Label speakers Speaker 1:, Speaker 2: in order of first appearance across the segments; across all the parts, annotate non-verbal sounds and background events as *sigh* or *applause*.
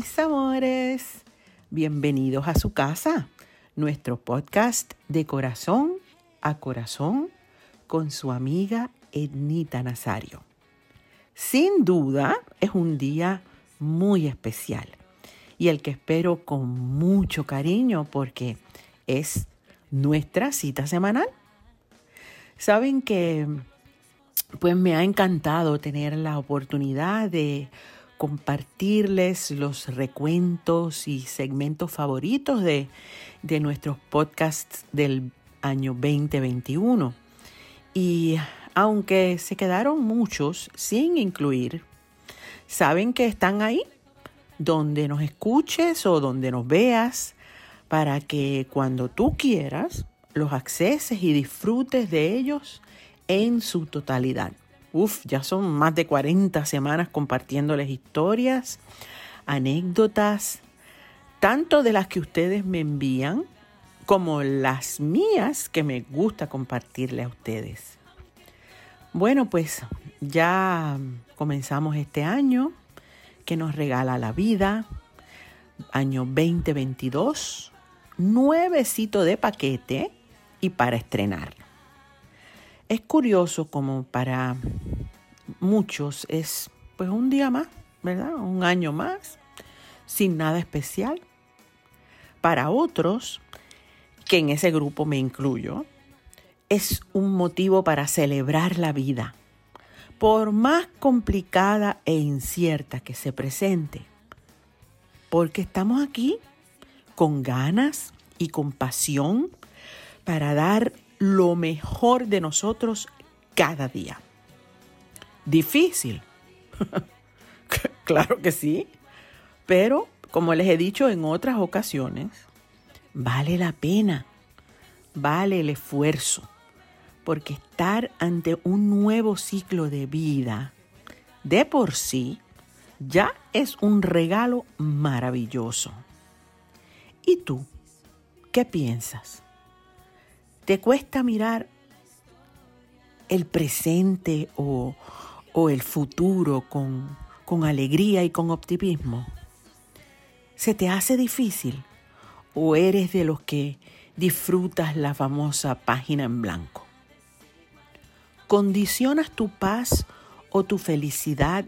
Speaker 1: mis amores, bienvenidos a su casa, nuestro podcast de corazón a corazón con su amiga Ednita Nazario. Sin duda es un día muy especial y el que espero con mucho cariño porque es nuestra cita semanal. Saben que pues me ha encantado tener la oportunidad de compartirles los recuentos y segmentos favoritos de, de nuestros podcasts del año 2021. Y aunque se quedaron muchos sin incluir, saben que están ahí, donde nos escuches o donde nos veas, para que cuando tú quieras los acceses y disfrutes de ellos en su totalidad. Uf, ya son más de 40 semanas compartiéndoles historias, anécdotas, tanto de las que ustedes me envían como las mías que me gusta compartirle a ustedes. Bueno, pues ya comenzamos este año que nos regala la vida, año 2022, nuevecito de paquete y para estrenar. Es curioso como para muchos es pues un día más, ¿verdad? Un año más, sin nada especial. Para otros, que en ese grupo me incluyo, es un motivo para celebrar la vida, por más complicada e incierta que se presente, porque estamos aquí con ganas y con pasión para dar lo mejor de nosotros cada día. ¿Difícil? *laughs* claro que sí, pero como les he dicho en otras ocasiones, vale la pena, vale el esfuerzo, porque estar ante un nuevo ciclo de vida de por sí ya es un regalo maravilloso. ¿Y tú? ¿Qué piensas? ¿Te cuesta mirar el presente o, el futuro con, con alegría y con optimismo? ¿Se te hace difícil o eres de los que disfrutas la famosa página en blanco? ¿Condicionas tu paz o tu felicidad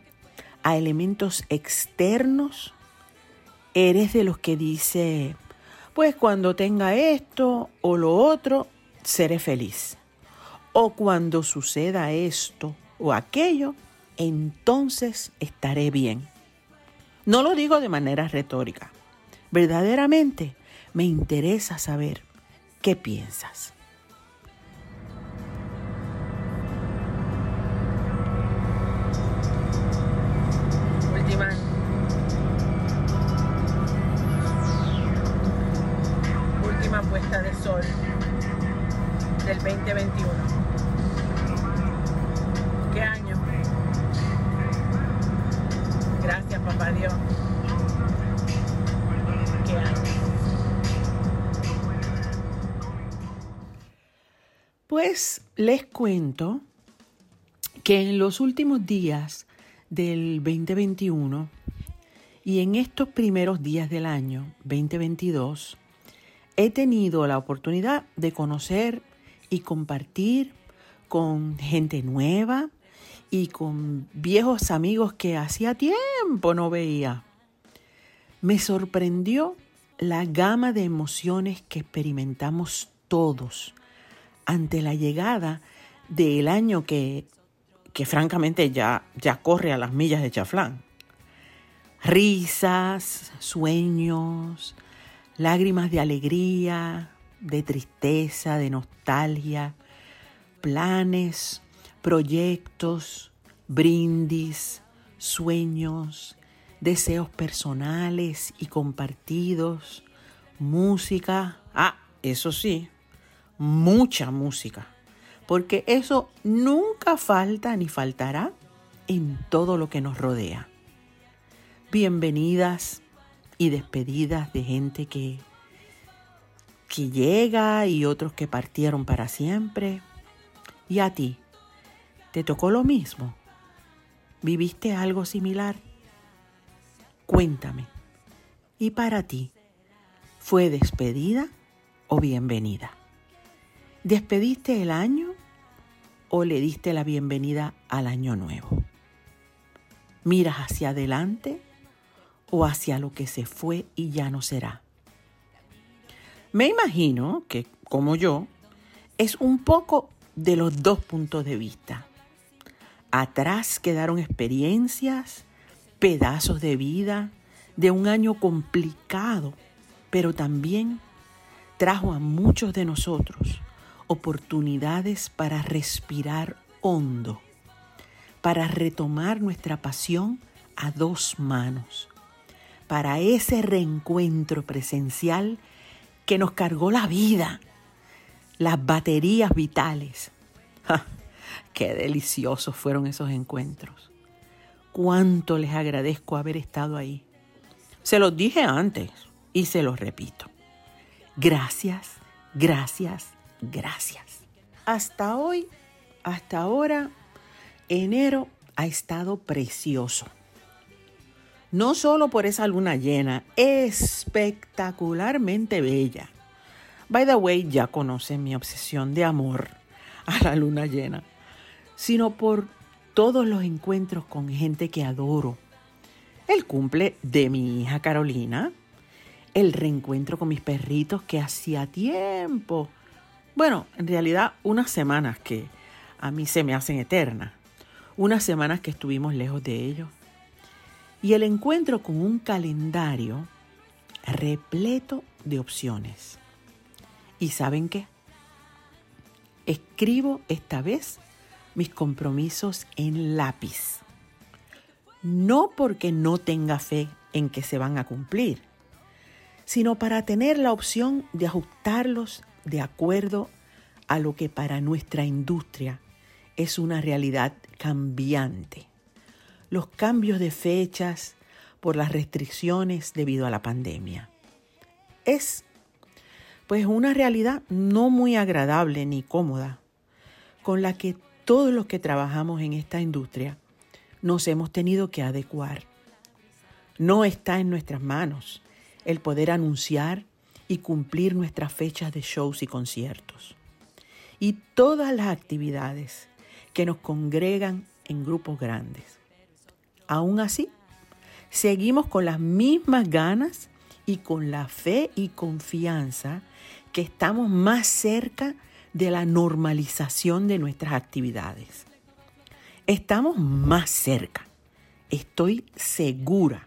Speaker 1: a elementos externos? ¿Eres de los que dice, pues cuando tenga esto o lo otro, seré feliz. O cuando suceda esto o aquello, entonces estaré bien. No lo digo de manera retórica. Verdaderamente me interesa saber qué piensas. Pues les cuento que en los últimos días del 2021 y en estos primeros días del año 2022 he tenido la oportunidad de conocer y compartir con gente nueva y con viejos amigos que hacía tiempo no veía. Me sorprendió la gama de emociones que experimentamos todos ante la llegada del año que, que francamente ya, ya corre a las millas de chaflán. Risas, sueños, lágrimas de alegría, de tristeza, de nostalgia, planes, proyectos, brindis, sueños, deseos personales y compartidos, música, ah, eso sí, mucha música, porque eso nunca falta ni faltará en todo lo que nos rodea. Bienvenidas y despedidas de gente que que llega y otros que partieron para siempre. ¿Y a ti? ¿Te tocó lo mismo? ¿Viviste algo similar? Cuéntame, ¿Y para ti? ¿Fue despedida o bienvenida? ¿Despediste el año o le diste la bienvenida al año nuevo? ¿Miras hacia adelante o hacia lo que se fue y ya no será? Me imagino que, como yo, es un poco de los dos puntos de vista. Atrás quedaron experiencias, pedazos de vida, de un año complicado, pero también trajo a muchos de nosotros oportunidades para respirar hondo, para retomar nuestra pasión a dos manos, para ese reencuentro presencial que nos cargó la vida, las baterías vitales. *laughs* ¡Qué deliciosos fueron esos encuentros! Cuánto les agradezco haber estado ahí. Se los dije antes y se los repito. Gracias, gracias, gracias. Hasta hoy, hasta ahora, enero ha estado precioso. No solo por esa luna llena, espectacularmente bella. By the way, ya conocen mi obsesión de amor a la luna llena, sino por todos los encuentros con gente que adoro el cumple de mi hija Carolina, el reencuentro con mis perritos que hacía tiempo, bueno, en realidad unas semanas que a mí se me hacen eternas, unas semanas que estuvimos lejos de ellos, y el encuentro con un calendario repleto de opciones. ¿Y saben qué? Escribo esta vez mis compromisos en lápiz no porque no tenga fe en que se van a cumplir, sino para tener la opción de ajustarlos de acuerdo a lo que para nuestra industria es una realidad cambiante. Los cambios de fechas por las restricciones debido a la pandemia. Es pues una realidad no muy agradable ni cómoda, con la que todos los que trabajamos en esta industria nos hemos tenido que adecuar. No está en nuestras manos el poder anunciar y cumplir nuestras fechas de shows y conciertos. Y todas las actividades que nos congregan en grupos grandes. Aún así, seguimos con las mismas ganas y con la fe y confianza que estamos más cerca de la normalización de nuestras actividades. Estamos más cerca, estoy segura.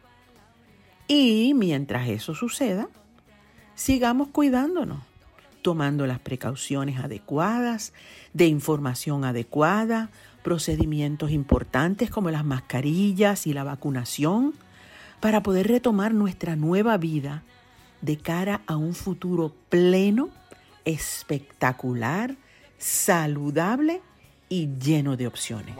Speaker 1: Y mientras eso suceda, sigamos cuidándonos, tomando las precauciones adecuadas, de información adecuada, procedimientos importantes como las mascarillas y la vacunación, para poder retomar nuestra nueva vida de cara a un futuro pleno, espectacular, saludable y lleno de opciones.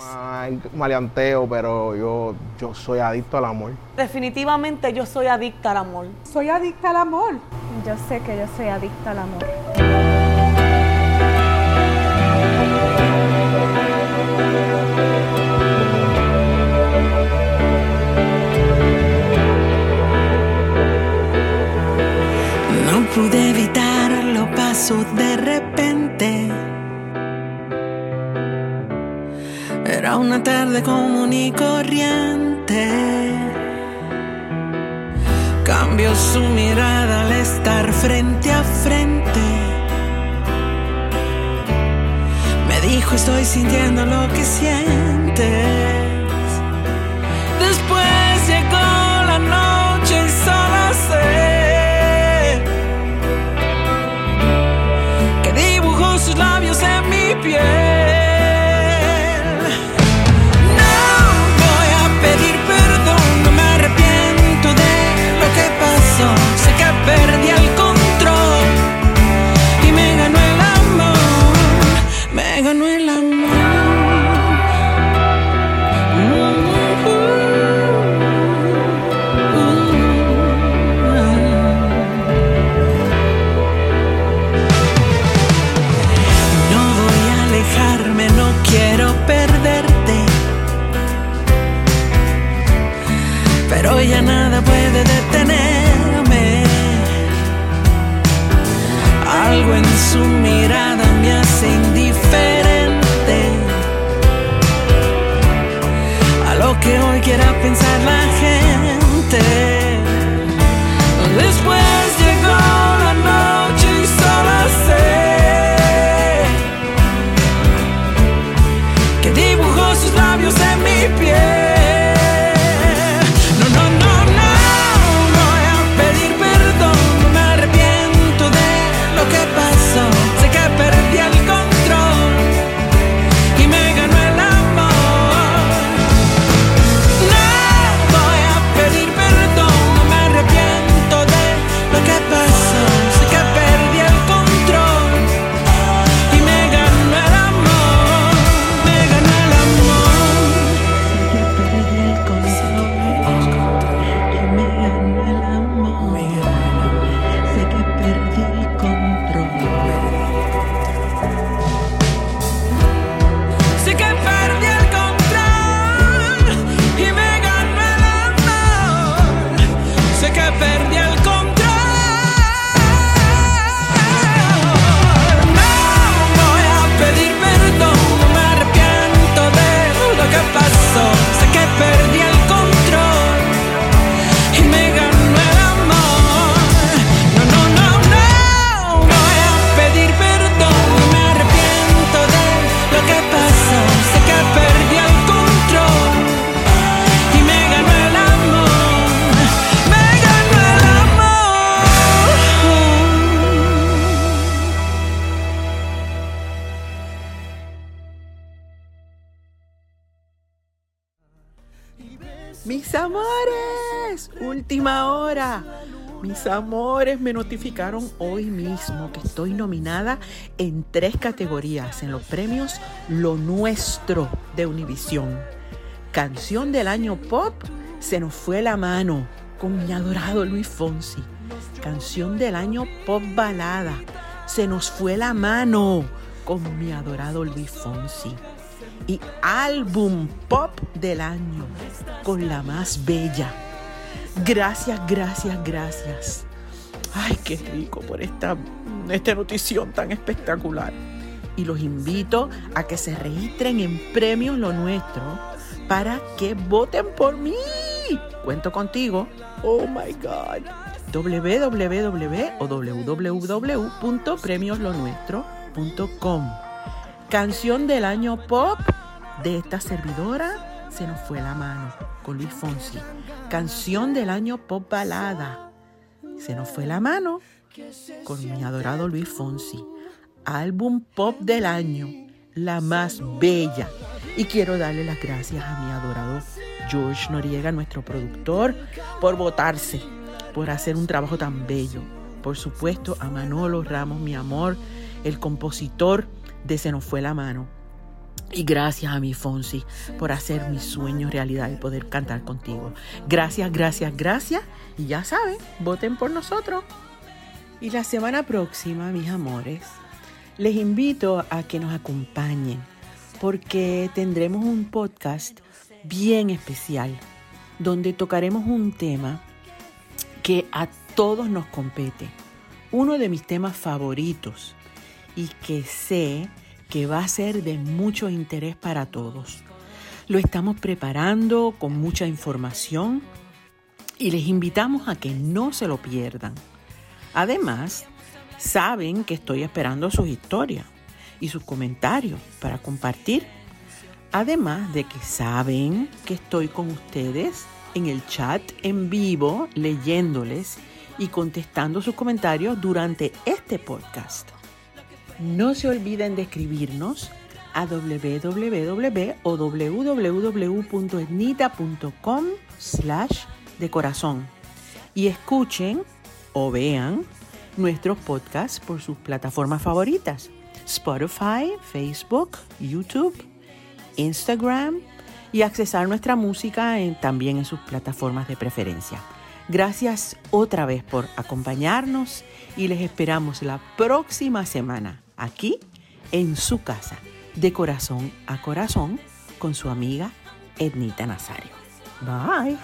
Speaker 2: maleanteo, pero yo, yo soy adicto al amor.
Speaker 3: Definitivamente yo soy adicta al amor.
Speaker 4: Soy adicta al amor.
Speaker 5: Yo sé que yo soy adicta al amor.
Speaker 6: No pude evitarlo, paso de Era una tarde común y corriente. Cambió su mirada al estar frente a frente. Me dijo estoy sintiendo lo que sientes. Labios en mi piel.
Speaker 1: Mis amores, última hora. Mis amores me notificaron hoy mismo que estoy nominada en tres categorías en los premios Lo Nuestro de Univisión. Canción del año pop, se nos fue la mano con mi adorado Luis Fonsi. Canción del año pop balada, se nos fue la mano con mi adorado Luis Fonsi y álbum pop del año con la más bella. Gracias, gracias, gracias. Ay, qué rico por esta, esta notición tan espectacular. Y los invito a que se registren en Premios Lo Nuestro para que voten por mí. Cuento contigo. Oh my God. www Canción del año pop de esta servidora se nos fue la mano con Luis Fonsi. Canción del año pop balada se nos fue la mano con mi adorado Luis Fonsi. Álbum pop del año, la más bella. Y quiero darle las gracias a mi adorado George Noriega, nuestro productor, por votarse, por hacer un trabajo tan bello. Por supuesto, a Manolo Ramos, mi amor, el compositor de Se nos fue la mano. Y gracias a mi Fonsi por hacer mis sueños realidad y poder cantar contigo. Gracias, gracias, gracias. Y ya saben, voten por nosotros. Y la semana próxima, mis amores, les invito a que nos acompañen porque tendremos un podcast bien especial donde tocaremos un tema que a todos nos compete. Uno de mis temas favoritos y que sé que va a ser de mucho interés para todos. Lo estamos preparando con mucha información y les invitamos a que no se lo pierdan. Además, saben que estoy esperando sus historias y sus comentarios para compartir. Además de que saben que estoy con ustedes en el chat en vivo leyéndoles y contestando sus comentarios durante este podcast. No se olviden de escribirnos a www.etnita.com slash de corazón y escuchen o vean nuestros podcasts por sus plataformas favoritas. Spotify, Facebook, YouTube, Instagram y accesar nuestra música también en sus plataformas de preferencia. Gracias otra vez por acompañarnos y les esperamos la próxima semana aquí en su casa, de corazón a corazón, con su amiga Ednita Nazario. Bye.